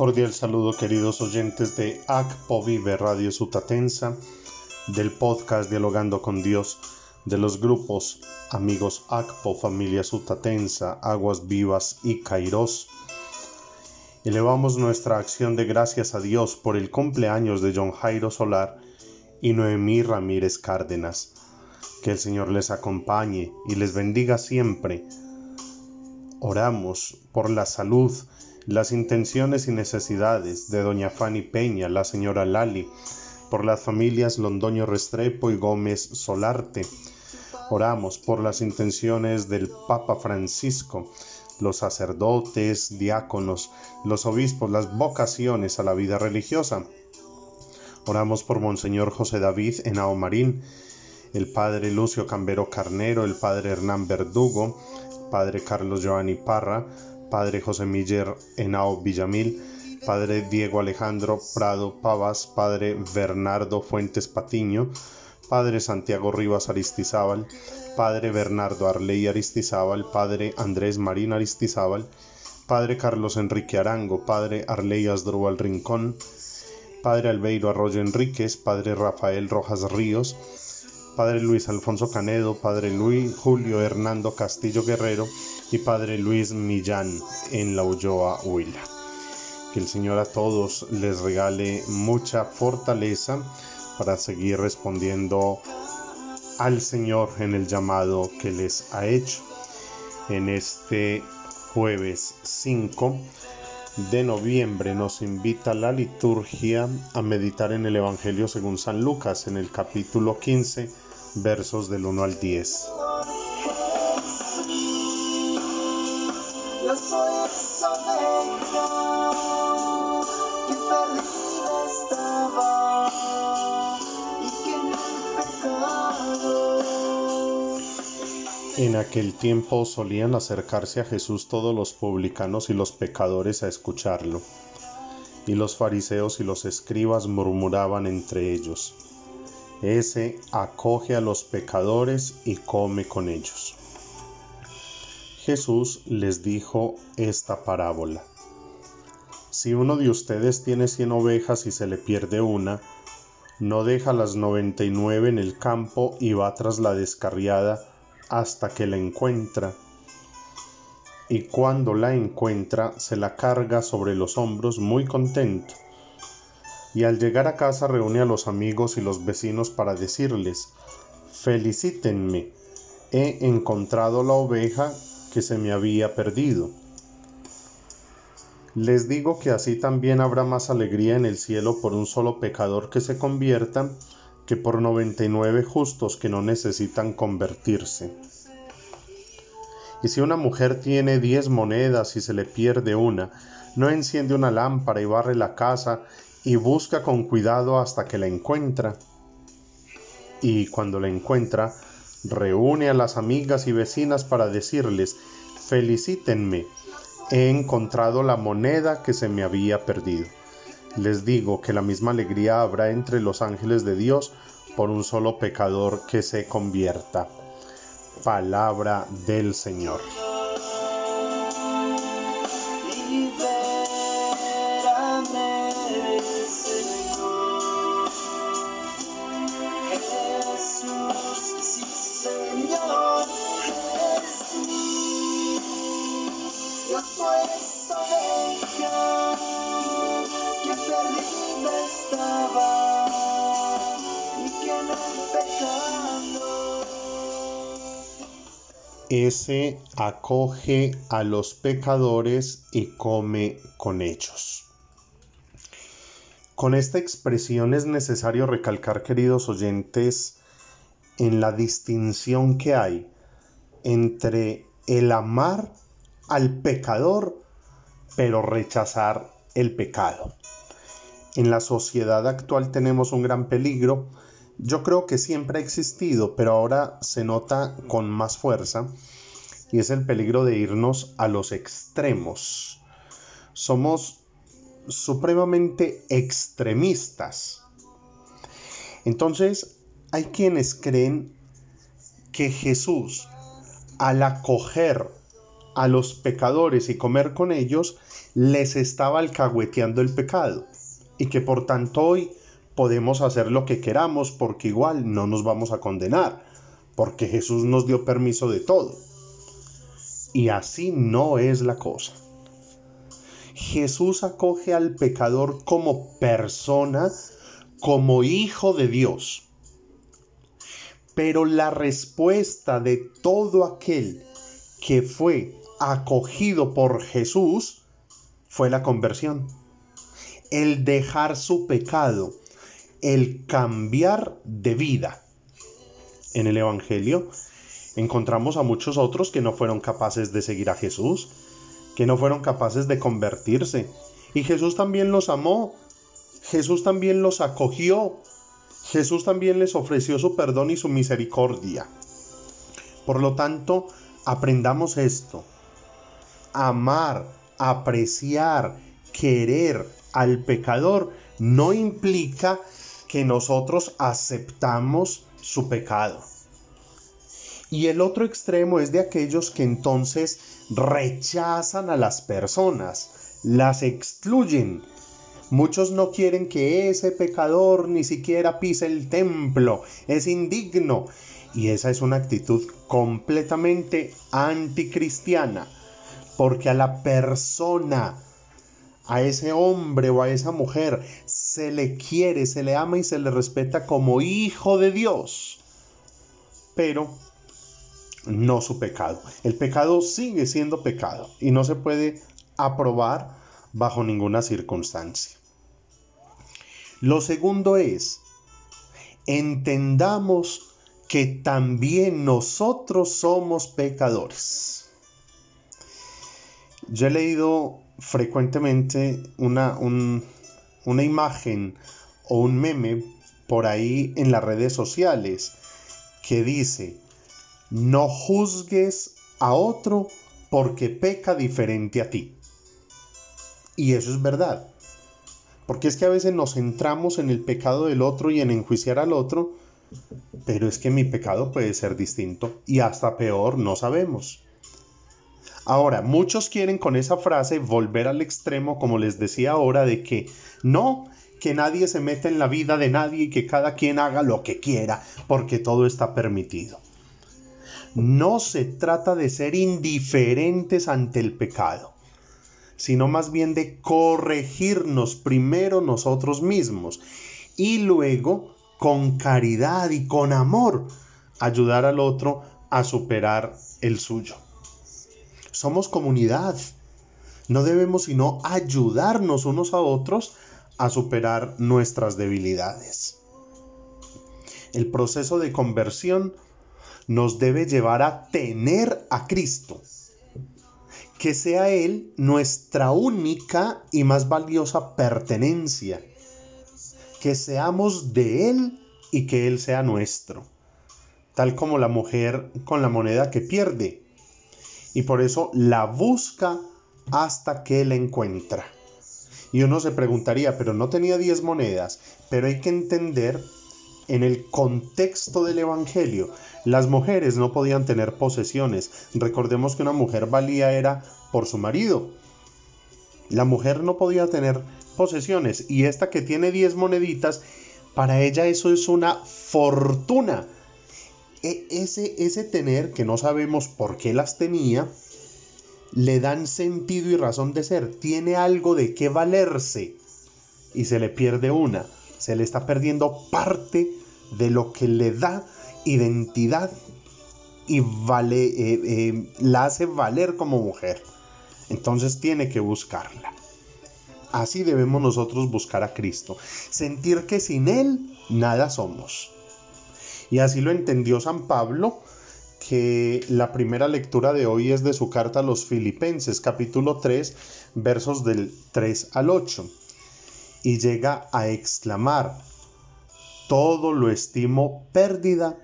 Cordial saludo queridos oyentes de ACPO Vive Radio Sutatensa, del podcast Dialogando con Dios, de los grupos Amigos ACPO, Familia Sutatensa, Aguas Vivas y Kairos. Elevamos nuestra acción de gracias a Dios por el cumpleaños de John Jairo Solar y Noemí Ramírez Cárdenas. Que el Señor les acompañe y les bendiga siempre. Oramos por la salud, las intenciones y necesidades de doña Fanny Peña, la señora Lali, por las familias Londoño Restrepo y Gómez Solarte. Oramos por las intenciones del Papa Francisco, los sacerdotes, diáconos, los obispos, las vocaciones a la vida religiosa. Oramos por Monseñor José David Henao Marín, el Padre Lucio Cambero Carnero, el Padre Hernán Verdugo, Padre Carlos Giovanni Parra, Padre José Miller Henao Villamil, Padre Diego Alejandro Prado Pavas, Padre Bernardo Fuentes Patiño, Padre Santiago Rivas Aristizábal, Padre Bernardo Arley Aristizábal, Padre Andrés Marín Aristizábal, Padre Carlos Enrique Arango, Padre Arley Asdrúbal Rincón, Padre Albeiro Arroyo Enríquez, Padre Rafael Rojas Ríos, Padre Luis Alfonso Canedo, Padre Luis Julio Hernando Castillo Guerrero y Padre Luis Millán en la Ulloa Huila. Que el Señor a todos les regale mucha fortaleza para seguir respondiendo al Señor en el llamado que les ha hecho en este jueves 5 de noviembre nos invita la liturgia a meditar en el Evangelio según San Lucas en el capítulo 15 versos del 1 al 10. En aquel tiempo solían acercarse a Jesús todos los publicanos y los pecadores a escucharlo, y los fariseos y los escribas murmuraban entre ellos, Ese acoge a los pecadores y come con ellos. Jesús les dijo esta parábola. Si uno de ustedes tiene cien ovejas y se le pierde una, no deja las noventa y nueve en el campo y va tras la descarriada hasta que la encuentra. Y cuando la encuentra, se la carga sobre los hombros muy contento. Y al llegar a casa reúne a los amigos y los vecinos para decirles, felicítenme, he encontrado la oveja que se me había perdido. Les digo que así también habrá más alegría en el cielo por un solo pecador que se convierta que por 99 justos que no necesitan convertirse. Y si una mujer tiene 10 monedas y se le pierde una, no enciende una lámpara y barre la casa y busca con cuidado hasta que la encuentra. Y cuando la encuentra, reúne a las amigas y vecinas para decirles, felicítenme, he encontrado la moneda que se me había perdido. Les digo que la misma alegría habrá entre los ángeles de Dios por un solo pecador que se convierta. Palabra del Señor. Ese acoge a los pecadores y come con ellos. Con esta expresión es necesario recalcar, queridos oyentes, en la distinción que hay entre el amar al pecador, pero rechazar el pecado. En la sociedad actual tenemos un gran peligro yo creo que siempre ha existido, pero ahora se nota con más fuerza, y es el peligro de irnos a los extremos. Somos supremamente extremistas. Entonces, hay quienes creen que Jesús, al acoger a los pecadores y comer con ellos, les estaba alcahueteando el pecado y que por tanto hoy podemos hacer lo que queramos porque igual no nos vamos a condenar, porque Jesús nos dio permiso de todo. Y así no es la cosa. Jesús acoge al pecador como persona, como hijo de Dios. Pero la respuesta de todo aquel que fue acogido por Jesús fue la conversión. El dejar su pecado, el cambiar de vida. En el Evangelio encontramos a muchos otros que no fueron capaces de seguir a Jesús, que no fueron capaces de convertirse. Y Jesús también los amó, Jesús también los acogió, Jesús también les ofreció su perdón y su misericordia. Por lo tanto, aprendamos esto. Amar, apreciar, querer al pecador no implica que nosotros aceptamos su pecado. Y el otro extremo es de aquellos que entonces rechazan a las personas, las excluyen. Muchos no quieren que ese pecador ni siquiera pise el templo, es indigno. Y esa es una actitud completamente anticristiana, porque a la persona, a ese hombre o a esa mujer, se le quiere, se le ama y se le respeta como hijo de Dios. Pero no su pecado. El pecado sigue siendo pecado y no se puede aprobar bajo ninguna circunstancia. Lo segundo es, entendamos que también nosotros somos pecadores. Yo he leído frecuentemente una, una imagen o un meme por ahí en las redes sociales que dice, no juzgues a otro porque peca diferente a ti. Y eso es verdad. Porque es que a veces nos centramos en el pecado del otro y en enjuiciar al otro, pero es que mi pecado puede ser distinto y hasta peor, no sabemos. Ahora, muchos quieren con esa frase volver al extremo, como les decía ahora, de que no, que nadie se meta en la vida de nadie y que cada quien haga lo que quiera, porque todo está permitido. No se trata de ser indiferentes ante el pecado, sino más bien de corregirnos primero nosotros mismos y luego con caridad y con amor ayudar al otro a superar el suyo. Somos comunidad. No debemos sino ayudarnos unos a otros a superar nuestras debilidades. El proceso de conversión nos debe llevar a tener a Cristo. Que sea Él nuestra única y más valiosa pertenencia. Que seamos de Él y que Él sea nuestro. Tal como la mujer con la moneda que pierde. Y por eso la busca hasta que la encuentra. Y uno se preguntaría, pero no tenía 10 monedas. Pero hay que entender en el contexto del Evangelio, las mujeres no podían tener posesiones. Recordemos que una mujer valía era por su marido. La mujer no podía tener posesiones y esta que tiene 10 moneditas, para ella eso es una fortuna. E ese, ese tener, que no sabemos por qué las tenía, le dan sentido y razón de ser. Tiene algo de qué valerse y se le pierde una. Se le está perdiendo parte de lo que le da identidad y vale, eh, eh, la hace valer como mujer. Entonces tiene que buscarla. Así debemos nosotros buscar a Cristo. Sentir que sin Él nada somos. Y así lo entendió San Pablo, que la primera lectura de hoy es de su carta a los Filipenses, capítulo 3, versos del 3 al 8. Y llega a exclamar, todo lo estimo pérdida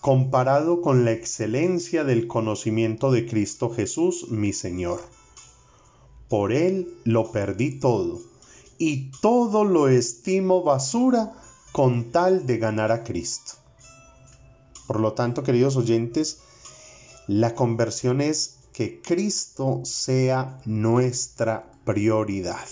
comparado con la excelencia del conocimiento de Cristo Jesús, mi Señor. Por Él lo perdí todo, y todo lo estimo basura con tal de ganar a Cristo. Por lo tanto, queridos oyentes, la conversión es que Cristo sea nuestra prioridad.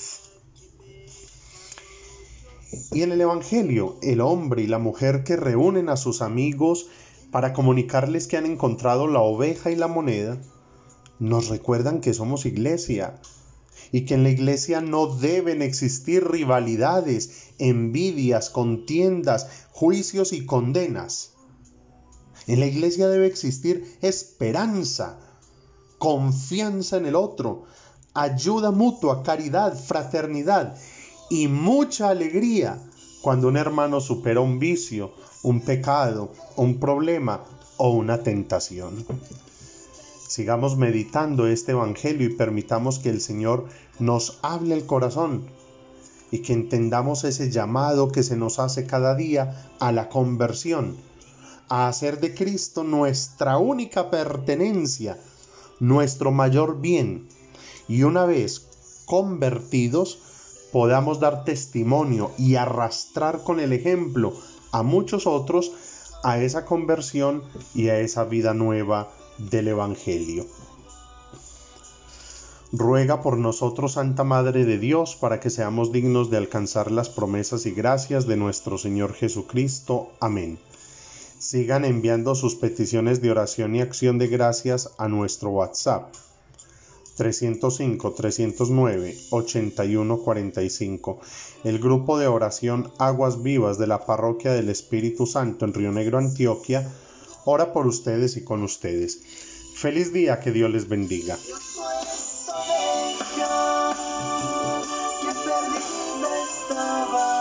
Y en el Evangelio, el hombre y la mujer que reúnen a sus amigos para comunicarles que han encontrado la oveja y la moneda, nos recuerdan que somos iglesia y que en la iglesia no deben existir rivalidades, envidias, contiendas, juicios y condenas. En la iglesia debe existir esperanza, confianza en el otro, ayuda mutua, caridad, fraternidad y mucha alegría cuando un hermano supera un vicio, un pecado, un problema o una tentación. Sigamos meditando este Evangelio y permitamos que el Señor nos hable el corazón y que entendamos ese llamado que se nos hace cada día a la conversión, a hacer de Cristo nuestra única pertenencia, nuestro mayor bien. Y una vez convertidos, podamos dar testimonio y arrastrar con el ejemplo a muchos otros a esa conversión y a esa vida nueva del Evangelio. Ruega por nosotros, Santa Madre de Dios, para que seamos dignos de alcanzar las promesas y gracias de nuestro Señor Jesucristo. Amén. Sigan enviando sus peticiones de oración y acción de gracias a nuestro WhatsApp 305-309-8145, el grupo de oración Aguas Vivas de la Parroquia del Espíritu Santo en Río Negro, Antioquia, ora por ustedes y con ustedes. Feliz día, que Dios les bendiga. estaba